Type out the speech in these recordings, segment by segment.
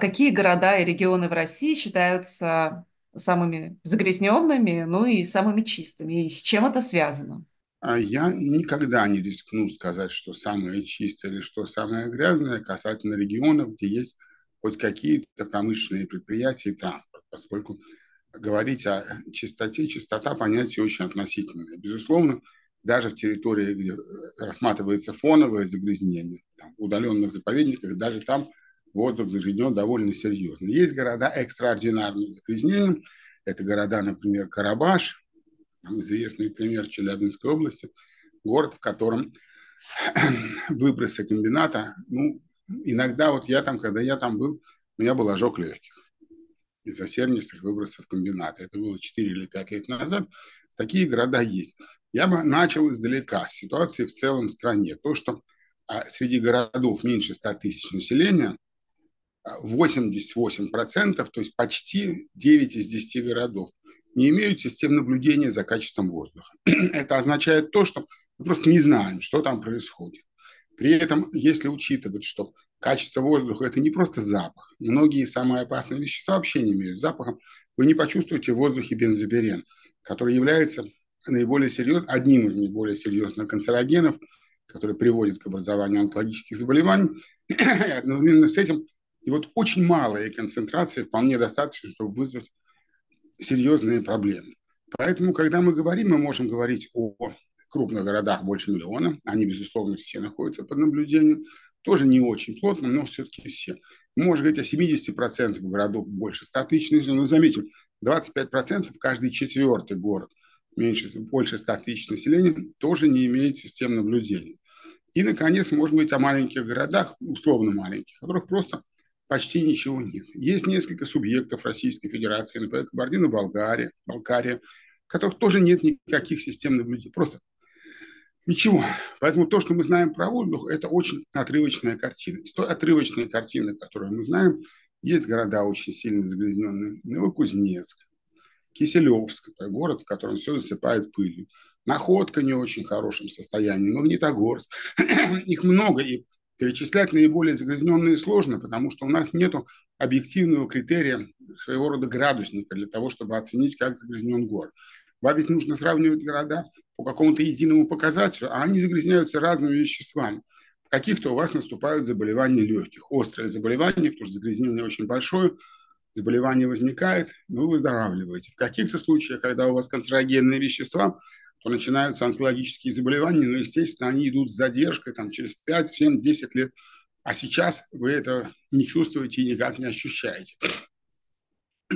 какие города и регионы в России считаются самыми загрязненными, ну и самыми чистыми, и с чем это связано? А я никогда не рискну сказать, что самое чистое или что самое грязное касательно регионов, где есть хоть какие-то промышленные предприятия и транспорт, поскольку говорить о чистоте, чистота понятие очень относительное. Безусловно, даже в территории, где рассматривается фоновое загрязнение, там, в удаленных заповедниках, даже там воздух загрязнен довольно серьезно. Есть города экстраординарным загрязнением. Это города, например, Карабаш, известный пример Челябинской области, город, в котором выбросы комбината, ну, иногда вот я там, когда я там был, у меня был ожог легких из-за сернистых выбросов комбината. Это было 4 или 5 лет назад. Такие города есть. Я бы начал издалека, с ситуации в целом в стране. То, что а, среди городов меньше 100 тысяч населения, 88%, а, то есть почти 9 из 10 городов, не имеют систем наблюдения за качеством воздуха. Это означает то, что мы просто не знаем, что там происходит. При этом, если учитывать, что качество воздуха – это не просто запах, многие самые опасные вещества вообще не имеют запаха, вы не почувствуете в воздухе бензопирен, который является наиболее серьезным, одним из наиболее серьезных канцерогенов, который приводит к образованию онкологических заболеваний. И одновременно с этим и вот очень малая концентрация вполне достаточно, чтобы вызвать серьезные проблемы. Поэтому, когда мы говорим, мы можем говорить о крупных городах больше миллиона. Они, безусловно, все находятся под наблюдением. Тоже не очень плотно, но все-таки все. Можно говорить о 70% городов больше 100 тысяч населения. Но заметим, 25% каждый четвертый город меньше, больше 100 тысяч населения тоже не имеет систем наблюдения. И, наконец, может быть, о маленьких городах, условно маленьких, которых просто почти ничего нет. Есть несколько субъектов Российской Федерации, например, Кабардино-Балкария, Балкария, которых тоже нет никаких систем наблюдения. Просто ничего. Поэтому то, что мы знаем про воздух, это очень отрывочная картина. Из той отрывочной картины, которую мы знаем, есть города очень сильно загрязненные. Новокузнецк, Киселевск, город, в котором все засыпает пылью. Находка не очень хорошем состоянии, Магнитогорск. Их много, и Перечислять наиболее загрязненные сложно, потому что у нас нет объективного критерия, своего рода градусника для того, чтобы оценить, как загрязнен город. Вам ведь нужно сравнивать города по какому-то единому показателю, а они загрязняются разными веществами. В каких-то у вас наступают заболевания легких, острые заболевания, потому что загрязнение очень большое, заболевание возникает, вы выздоравливаете. В каких-то случаях, когда у вас канцерогенные вещества, то начинаются онкологические заболевания, но, естественно, они идут с задержкой там, через 5, 7, 10 лет. А сейчас вы это не чувствуете и никак не ощущаете.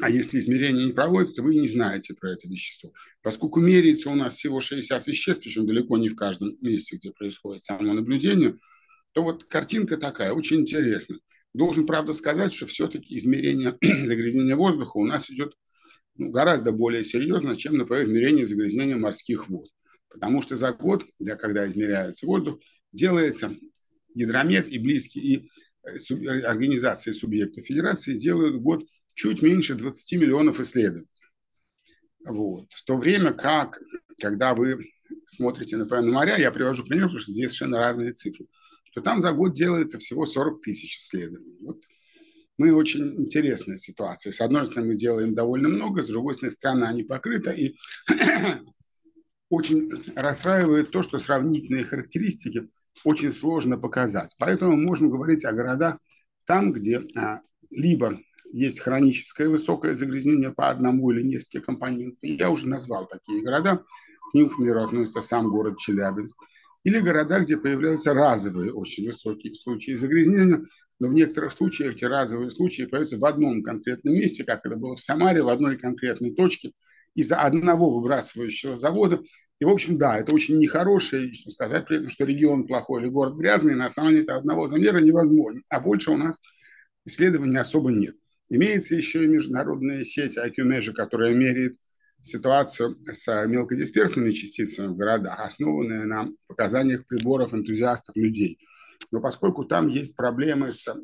А если измерения не проводятся, то вы не знаете про это вещество. Поскольку меряется у нас всего 60 веществ, причем далеко не в каждом месте, где происходит само наблюдение, то вот картинка такая, очень интересная. Должен, правда, сказать, что все-таки измерение загрязнения воздуха у нас идет ну, гораздо более серьезно, чем, например, измерение загрязнения морских вод. Потому что за год, для, когда измеряется воздух, делается гидромет и близкие, и э, организации субъектов федерации делают год чуть меньше 20 миллионов исследований. Вот. В то время как, когда вы смотрите, например, на моря, я привожу пример, потому что здесь совершенно разные цифры, то там за год делается всего 40 тысяч исследований. Вот мы очень интересная ситуация. С одной стороны, мы делаем довольно много, с другой стороны, не покрыта, и очень расстраивает то, что сравнительные характеристики очень сложно показать. Поэтому можно говорить о городах там, где а, либо есть хроническое высокое загрязнение по одному или нескольким компонентам. Я уже назвал такие города. К ним, к примеру, относится сам город Челябинск или города, где появляются разовые очень высокие случаи загрязнения, но в некоторых случаях эти разовые случаи появляются в одном конкретном месте, как это было в Самаре, в одной конкретной точке, из-за одного выбрасывающего завода. И, в общем, да, это очень нехорошее, что сказать при этом, что регион плохой или город грязный, на основании этого одного замера невозможно. А больше у нас исследований особо нет. Имеется еще и международная сеть IQ которая меряет ситуацию с мелкодисперсными частицами в городах, основанная на показаниях приборов энтузиастов людей. Но поскольку там есть проблемы с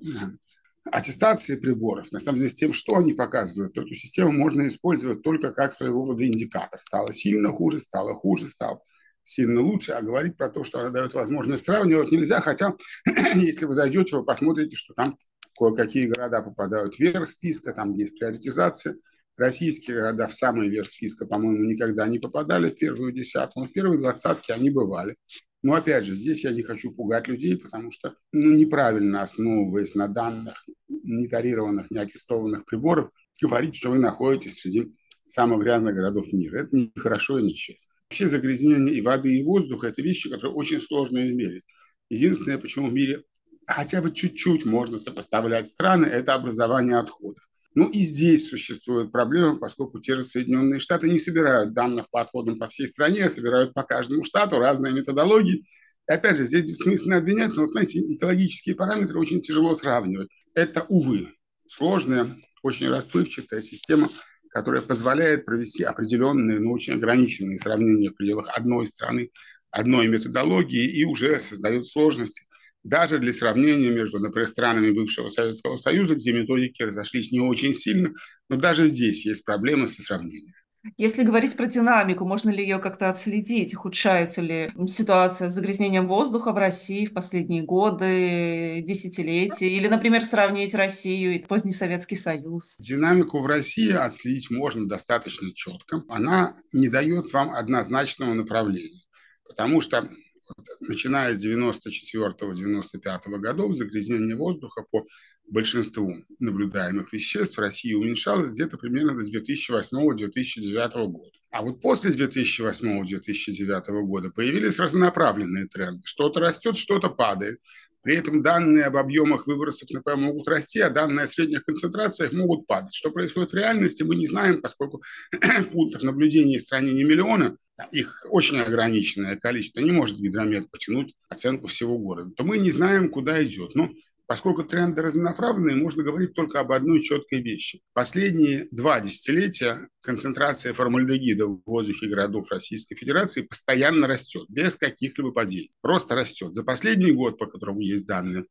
аттестацией приборов, на самом деле с тем, что они показывают, то эту систему можно использовать только как своего рода индикатор. Стало сильно хуже, стало хуже, стало сильно лучше, а говорить про то, что она дает возможность сравнивать нельзя, хотя если вы зайдете, вы посмотрите, что там Кое-какие города попадают вверх списка, там есть приоритизация. Российские города в самый верх списка, по-моему, никогда не попадали в первую десятку, но в первые двадцатки они бывали. Но опять же, здесь я не хочу пугать людей, потому что ну, неправильно основываясь на данных нетарированных, неаттестованных приборов, говорить, что вы находитесь среди самых грязных городов мира. Это не хорошо и не честно. Вообще загрязнение и воды, и воздуха – это вещи, которые очень сложно измерить. Единственное, почему в мире хотя бы чуть-чуть можно сопоставлять страны, это образование отходов. Ну и здесь существует проблема, поскольку те же Соединенные Штаты не собирают данных по отходам по всей стране, а собирают по каждому штату разные методологии. И опять же, здесь бессмысленно обвинять, но, вот, знаете, экологические параметры очень тяжело сравнивать. Это, увы, сложная, очень расплывчатая система, которая позволяет провести определенные, но очень ограниченные сравнения в пределах одной страны, одной методологии и уже создает сложности даже для сравнения между, например, странами бывшего Советского Союза, где методики разошлись не очень сильно, но даже здесь есть проблемы со сравнением. Если говорить про динамику, можно ли ее как-то отследить? Ухудшается ли ситуация с загрязнением воздуха в России в последние годы, десятилетия? Или, например, сравнить Россию и поздний Советский Союз? Динамику в России отследить можно достаточно четко. Она не дает вам однозначного направления. Потому что начиная с 94-95 годов загрязнение воздуха по большинству наблюдаемых веществ в России уменьшалось где-то примерно до 2008-2009 года. А вот после 2008-2009 года появились разнонаправленные тренды. Что-то растет, что-то падает. При этом данные об объемах выбросов НП могут расти, а данные о средних концентрациях могут падать. Что происходит в реальности, мы не знаем, поскольку пунктов наблюдения в стране не миллиона, их очень ограниченное количество, не может гидромет потянуть оценку всего города, то мы не знаем, куда идет. Но Поскольку тренды разнонаправленные, можно говорить только об одной четкой вещи. Последние два десятилетия концентрация формальдегида в воздухе городов Российской Федерации постоянно растет, без каких-либо падений. Просто растет. За последний год, по которому есть данные,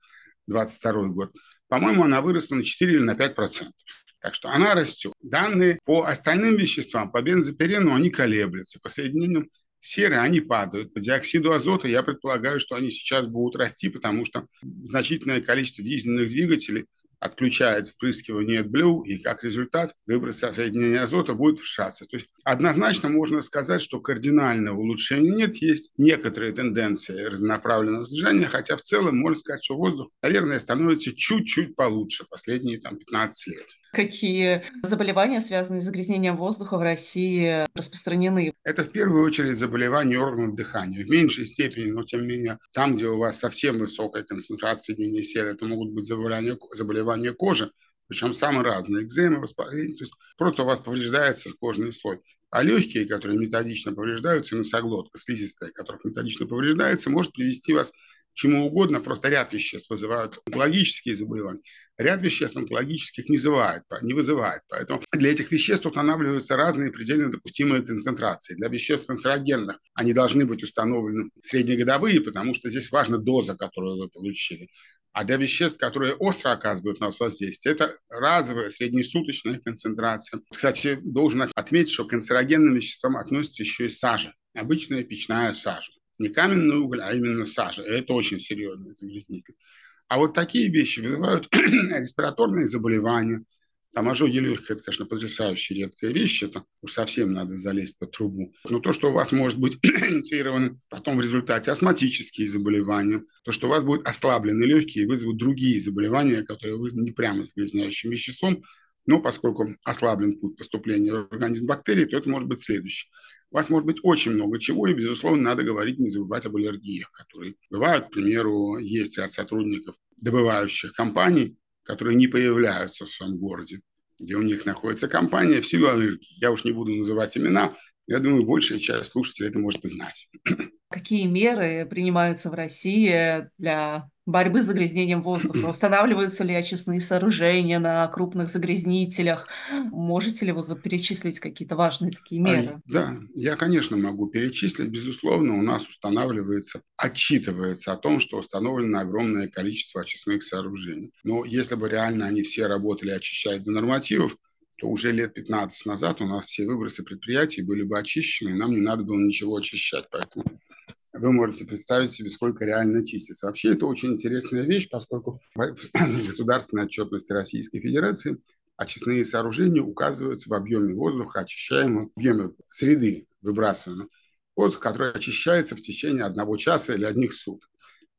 22 год, по-моему, она выросла на 4 или на 5 процентов. Так что она растет. Данные по остальным веществам, по бензопирену, они колеблются. По соединениям серы, они падают. По диоксиду азота я предполагаю, что они сейчас будут расти, потому что значительное количество дизельных двигателей отключает впрыскивание AdBlue, и как результат выбросы соединения азота будет вшаться. То есть однозначно можно сказать, что кардинального улучшения нет, есть некоторые тенденции разнонаправленного снижения, хотя в целом можно сказать, что воздух, наверное, становится чуть-чуть получше последние там, 15 лет. Какие заболевания, связанные с загрязнением воздуха в России, распространены? Это в первую очередь заболевания органов дыхания. В меньшей степени, но тем не менее, там, где у вас совсем высокая концентрация серы, это могут быть заболевания, заболевания кожи, причем самые разные, экземы, воспаление, то есть просто у вас повреждается кожный слой. А легкие, которые методично повреждаются, носоглотка, слизистая, которая методично повреждается, может привести вас чему угодно, просто ряд веществ вызывают онкологические заболевания, ряд веществ онкологических не вызывает, не вызывает. Поэтому для этих веществ устанавливаются разные предельно допустимые концентрации. Для веществ канцерогенных они должны быть установлены среднегодовые, потому что здесь важна доза, которую вы получили. А для веществ, которые остро оказывают на вас воздействие, это разовая среднесуточная концентрация. Кстати, должен отметить, что к канцерогенным веществам относится еще и сажа, обычная печная сажа не каменный уголь, а именно сажа. Это очень серьезный загрязнитель. А вот такие вещи вызывают респираторные заболевания. Там ожоги легких – это, конечно, потрясающе редкая вещь. Это уж совсем надо залезть под трубу. Но то, что у вас может быть инициировано потом в результате астматические заболевания, то, что у вас будут ослаблены легкие, вызовут другие заболевания, которые вызваны не прямо загрязняющим веществом, но поскольку ослаблен путь поступления в организм бактерий, то это может быть следующее. У вас может быть очень много чего, и, безусловно, надо говорить, не забывать об аллергиях, которые бывают. К примеру, есть ряд сотрудников добывающих компаний, которые не появляются в своем городе, где у них находится компания в силу аллергии. Я уж не буду называть имена, я думаю, большая часть слушателей это может знать. Какие меры принимаются в России для борьбы с загрязнением воздуха? Устанавливаются ли очистные сооружения на крупных загрязнителях? Можете ли вот, вот перечислить какие-то важные такие меры? А, да, я, конечно, могу перечислить. Безусловно, у нас устанавливается, отчитывается о том, что установлено огромное количество очистных сооружений. Но если бы реально они все работали, очищая до нормативов, то уже лет 15 назад у нас все выбросы предприятий были бы очищены, и нам не надо было ничего очищать. Поэтому вы можете представить себе, сколько реально чистится. Вообще это очень интересная вещь, поскольку в государственной отчетности Российской Федерации очистные сооружения указываются в объеме воздуха, очищаемого, в объеме среды выбрасываемого воздуха, который очищается в течение одного часа или одних суток.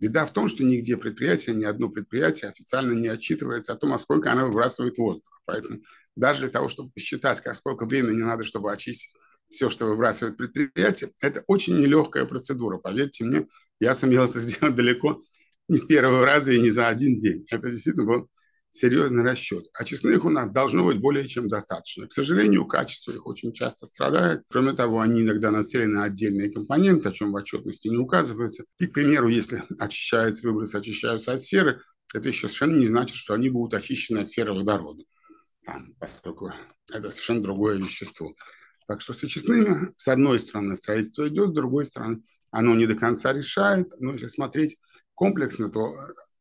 Беда в том, что нигде предприятие, ни одно предприятие официально не отчитывается о том, а сколько оно выбрасывает воздуха. Поэтому даже для того, чтобы посчитать, как сколько времени надо, чтобы очистить все, что выбрасывает предприятие, это очень нелегкая процедура. Поверьте мне, я сумел это сделать далеко не с первого раза и не за один день. Это действительно был серьезный расчет. Очистных у нас должно быть более чем достаточно. К сожалению, качество их очень часто страдает. Кроме того, они иногда нацелены на отдельные компоненты, о чем в отчетности не указывается. И, к примеру, если очищаются выбросы, очищаются от серы, это еще совершенно не значит, что они будут очищены от сероводорода, там, поскольку это совершенно другое вещество. Так что с очистными, с одной стороны, строительство идет, с другой стороны, оно не до конца решает. Но если смотреть комплексно, то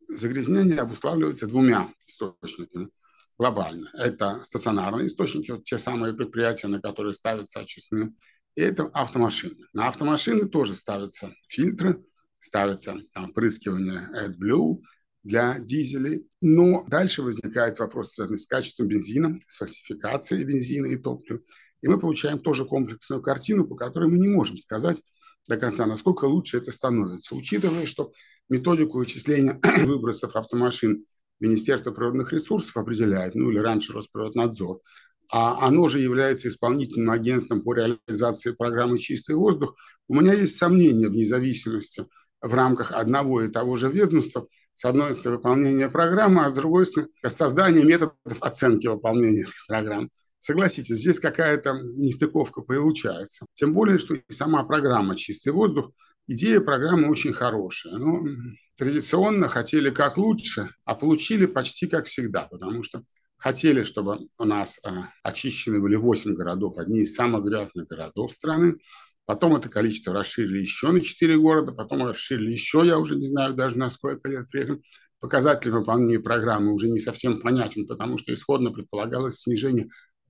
загрязнение обуславливается двумя источниками глобально. Это стационарные источники, вот те самые предприятия, на которые ставятся очистные, и это автомашины. На автомашины тоже ставятся фильтры, ставятся там, прыскивание AdBlue для дизелей. Но дальше возникает вопрос, связанный с качеством бензина, с фальсификацией бензина и топлива. И мы получаем тоже комплексную картину, по которой мы не можем сказать до конца, насколько лучше это становится, учитывая, что методику вычисления выбросов автомашин Министерство природных ресурсов определяет, ну или раньше Росприроднадзор, а оно же является исполнительным агентством по реализации программы «Чистый воздух», у меня есть сомнения в независимости в рамках одного и того же ведомства, с одной стороны, выполнение программы, а с другой стороны, создание методов оценки выполнения программы. Согласитесь, здесь какая-то нестыковка получается. Тем более, что и сама программа «Чистый воздух», идея программы очень хорошая. Но традиционно хотели как лучше, а получили почти как всегда, потому что хотели, чтобы у нас э, очищены были 8 городов, одни из самых грязных городов страны. Потом это количество расширили еще на 4 города, потом расширили еще, я уже не знаю даже на сколько лет. При этом показатель выполнения программы уже не совсем понятен, потому что исходно предполагалось снижение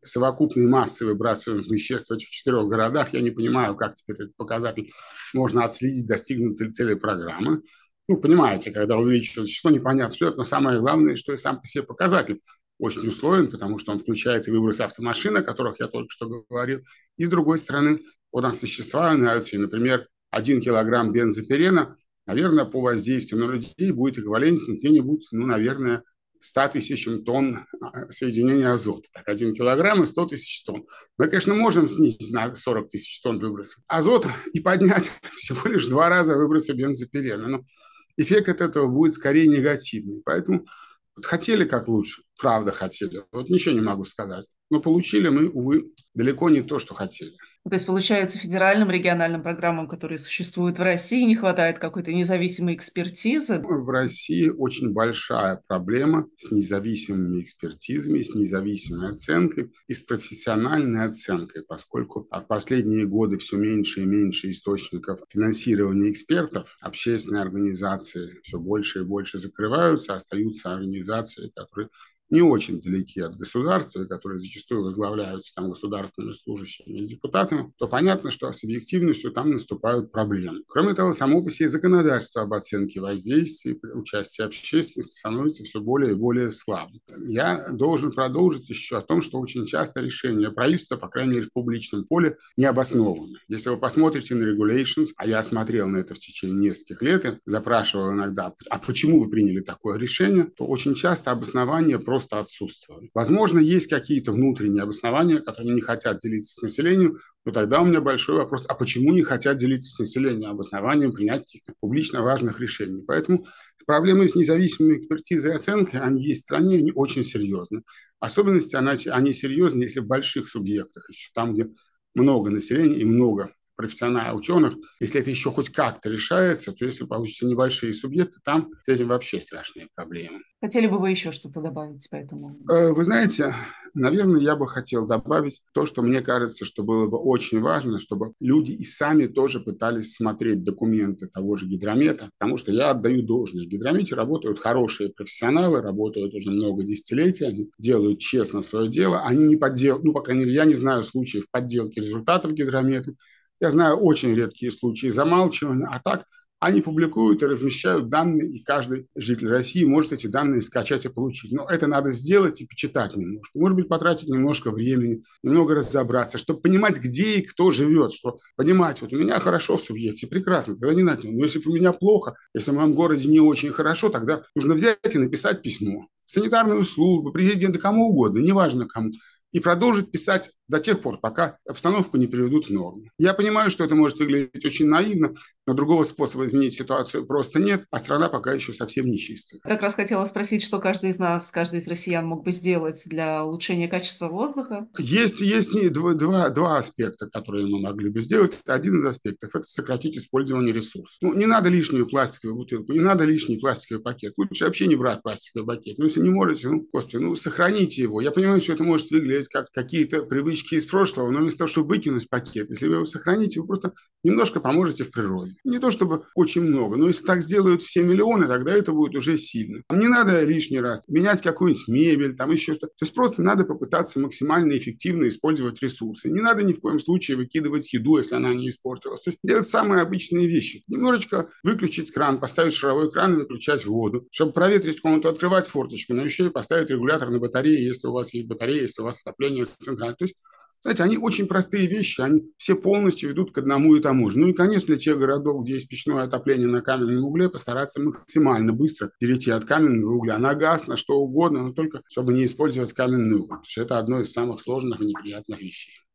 совокупной массы выбрасываемых веществ в этих четырех городах. Я не понимаю, как теперь этот показатель можно отследить, достигнуты ли цели программы. Ну, понимаете, когда увеличивается число, непонятно, что это, но самое главное, что и сам по себе показатель очень условен, потому что он включает и выбросы автомашин, о которых я только что говорил, и с другой стороны, вот нас вещества нравятся, например, один килограмм бензопирена, наверное, по воздействию на людей будет эквивалентен где-нибудь, ну, наверное, 100 тысячам тонн а, соединения азота. Так, 1 килограмм и 100 тысяч тонн. Мы, конечно, можем снизить на 40 тысяч тонн выбросов азота и поднять всего лишь два раза выбросы бензопирена. Но эффект от этого будет скорее негативный. Поэтому вот хотели как лучше, правда хотели. Вот ничего не могу сказать. Но получили мы, увы, далеко не то, что хотели. То есть, получается, федеральным региональным программам, которые существуют в России, не хватает какой-то независимой экспертизы? В России очень большая проблема с независимыми экспертизами, с независимой оценкой и с профессиональной оценкой, поскольку в последние годы все меньше и меньше источников финансирования экспертов, общественные организации все больше и больше закрываются, остаются организации, которые не очень далеки от государства, которые зачастую возглавляются там государственными служащими и депутатами, то понятно, что с объективностью там наступают проблемы. Кроме того, само по себе законодательство об оценке воздействия при участии общественности становится все более и более слабым. Я должен продолжить еще о том, что очень часто решения правительства, по крайней мере в публичном поле, не обоснованы. Если вы посмотрите на regulations, а я смотрел на это в течение нескольких лет и запрашивал иногда, а почему вы приняли такое решение, то очень часто обоснование просто просто отсутствовали. Возможно, есть какие-то внутренние обоснования, которые не хотят делиться с населением, но тогда у меня большой вопрос, а почему не хотят делиться с населением обоснованием принятия каких-то публично важных решений? Поэтому проблемы с независимой экспертизой и оценкой, они есть в стране, они очень серьезны. Особенности, они серьезны, если в больших субъектах, еще там, где много населения и много профессиональных ученых, если это еще хоть как-то решается, то если получится небольшие субъекты, там с этим вообще страшные проблемы. Хотели бы вы еще что-то добавить по этому? Э, вы знаете, наверное, я бы хотел добавить то, что мне кажется, что было бы очень важно, чтобы люди и сами тоже пытались смотреть документы того же гидромета, потому что я отдаю должное. В гидромете работают хорошие профессионалы, работают уже много десятилетий, они делают честно свое дело, они не подделывают, ну, по крайней мере, я не знаю случаев подделки результатов гидромета, Я знаю очень редкие случаи замалчивания, а так они публикуют и размещают данные, и каждый житель России может эти данные скачать и получить. Но это надо сделать и почитать немножко. Может быть, потратить немножко времени, немного разобраться, чтобы понимать, где и кто живет, что понимать, вот у меня хорошо в субъекте, прекрасно, тогда не надо. Но если у меня плохо, если в моем городе не очень хорошо, тогда нужно взять и написать письмо. Санитарную службу, президента, кому угодно, неважно кому и продолжить писать до тех пор, пока обстановку не приведут в норму. Я понимаю, что это может выглядеть очень наивно, но другого способа изменить ситуацию просто нет, а страна пока еще совсем не чистая. Как раз хотела спросить, что каждый из нас, каждый из россиян мог бы сделать для улучшения качества воздуха? Есть, есть два, два, два аспекта, которые мы могли бы сделать. Один из аспектов – это сократить использование ресурсов. Ну, не надо лишнюю пластиковую бутылку, не надо лишний пластиковый пакет. Лучше вообще не брать пластиковый пакет. Ну, если не можете, ну, господи, ну, сохраните его. Я понимаю, что это может выглядеть как какие-то привычки из прошлого, но вместо того, чтобы выкинуть пакет, если вы его сохраните, вы просто немножко поможете в природе. Не то чтобы очень много, но если так сделают все миллионы, тогда это будет уже сильно. Не надо лишний раз менять какую-нибудь мебель, там еще что-то. То есть просто надо попытаться максимально эффективно использовать ресурсы. Не надо ни в коем случае выкидывать еду, если она не испортилась. То есть делать самые обычные вещи. Немножечко выключить кран, поставить шаровой кран и выключать воду. Чтобы проветрить комнату, открывать форточку, но еще и поставить регулятор на батарее, если у вас есть батарея, если у вас отопление центральное. То есть знаете, они очень простые вещи, они все полностью ведут к одному и тому же. Ну и, конечно, для тех городов, где есть печное отопление на каменном угле, постараться максимально быстро перейти от каменного угля на газ, на что угодно, но только чтобы не использовать каменный уголь, потому что это одно из самых сложных и неприятных вещей.